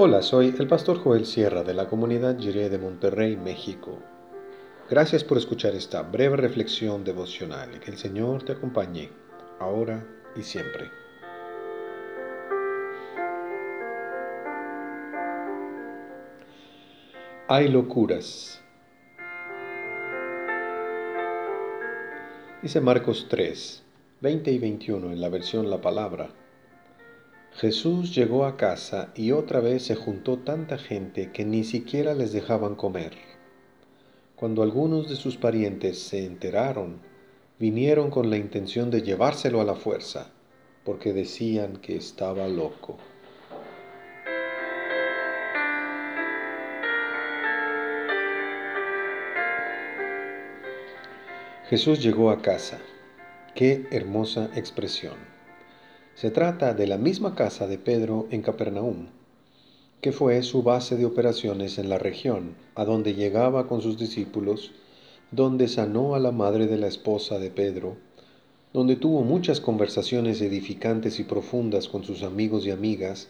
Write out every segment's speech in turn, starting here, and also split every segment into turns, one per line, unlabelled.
Hola, soy el pastor Joel Sierra de la comunidad Jiré de Monterrey, México. Gracias por escuchar esta breve reflexión devocional y que el Señor te acompañe ahora y siempre. Hay locuras. Dice Marcos 3, 20 y 21 en la versión La Palabra. Jesús llegó a casa y otra vez se juntó tanta gente que ni siquiera les dejaban comer. Cuando algunos de sus parientes se enteraron, vinieron con la intención de llevárselo a la fuerza, porque decían que estaba loco. Jesús llegó a casa. Qué hermosa expresión. Se trata de la misma casa de Pedro en Capernaum, que fue su base de operaciones en la región, a donde llegaba con sus discípulos, donde sanó a la madre de la esposa de Pedro, donde tuvo muchas conversaciones edificantes y profundas con sus amigos y amigas,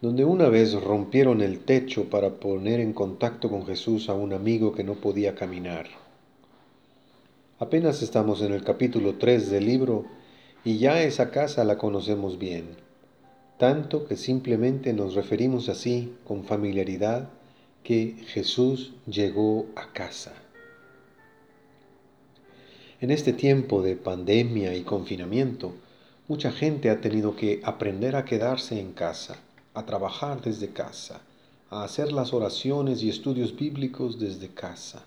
donde una vez rompieron el techo para poner en contacto con Jesús a un amigo que no podía caminar. Apenas estamos en el capítulo 3 del libro y ya esa casa la conocemos bien, tanto que simplemente nos referimos así con familiaridad que Jesús llegó a casa. En este tiempo de pandemia y confinamiento, mucha gente ha tenido que aprender a quedarse en casa, a trabajar desde casa, a hacer las oraciones y estudios bíblicos desde casa.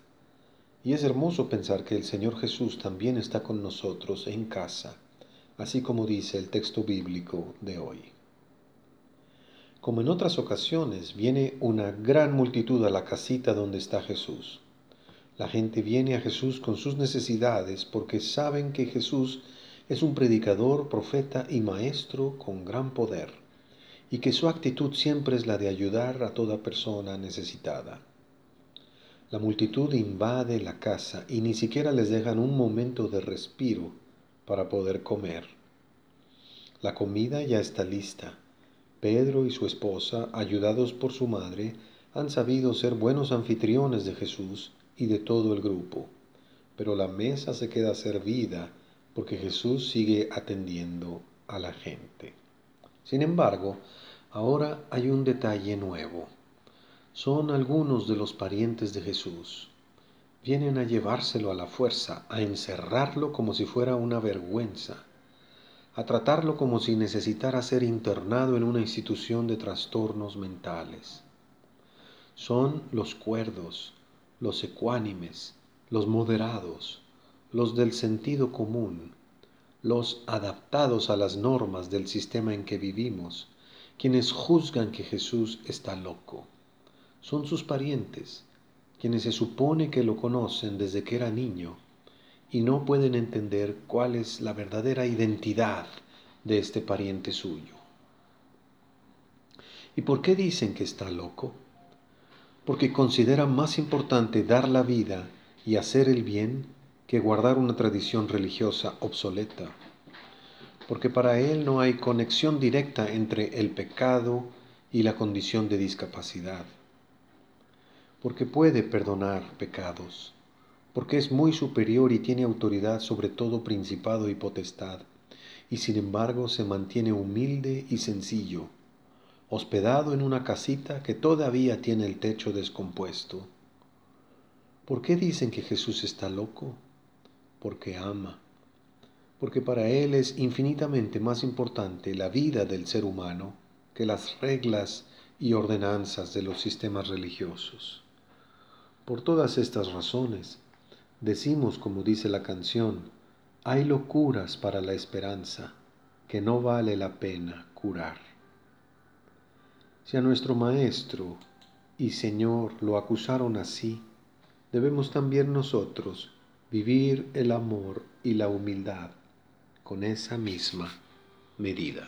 Y es hermoso pensar que el Señor Jesús también está con nosotros en casa así como dice el texto bíblico de hoy. Como en otras ocasiones, viene una gran multitud a la casita donde está Jesús. La gente viene a Jesús con sus necesidades porque saben que Jesús es un predicador, profeta y maestro con gran poder, y que su actitud siempre es la de ayudar a toda persona necesitada. La multitud invade la casa y ni siquiera les dejan un momento de respiro para poder comer. La comida ya está lista. Pedro y su esposa, ayudados por su madre, han sabido ser buenos anfitriones de Jesús y de todo el grupo. Pero la mesa se queda servida porque Jesús sigue atendiendo a la gente. Sin embargo, ahora hay un detalle nuevo. Son algunos de los parientes de Jesús vienen a llevárselo a la fuerza, a encerrarlo como si fuera una vergüenza, a tratarlo como si necesitara ser internado en una institución de trastornos mentales. Son los cuerdos, los ecuánimes, los moderados, los del sentido común, los adaptados a las normas del sistema en que vivimos, quienes juzgan que Jesús está loco. Son sus parientes, quienes se supone que lo conocen desde que era niño y no pueden entender cuál es la verdadera identidad de este pariente suyo. ¿Y por qué dicen que está loco? Porque consideran más importante dar la vida y hacer el bien que guardar una tradición religiosa obsoleta. Porque para él no hay conexión directa entre el pecado y la condición de discapacidad porque puede perdonar pecados, porque es muy superior y tiene autoridad sobre todo principado y potestad, y sin embargo se mantiene humilde y sencillo, hospedado en una casita que todavía tiene el techo descompuesto. ¿Por qué dicen que Jesús está loco? Porque ama, porque para Él es infinitamente más importante la vida del ser humano que las reglas y ordenanzas de los sistemas religiosos. Por todas estas razones, decimos como dice la canción, hay locuras para la esperanza que no vale la pena curar. Si a nuestro Maestro y Señor lo acusaron así, debemos también nosotros vivir el amor y la humildad con esa misma medida.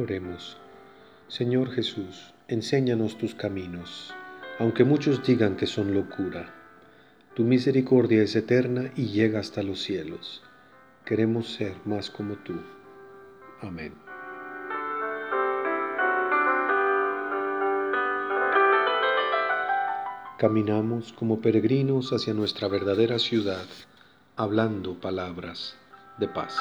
Oremos. Señor Jesús, enséñanos tus caminos, aunque muchos digan que son locura. Tu misericordia es eterna y llega hasta los cielos. Queremos ser más como tú. Amén. Caminamos como peregrinos hacia nuestra verdadera ciudad, hablando palabras de paz.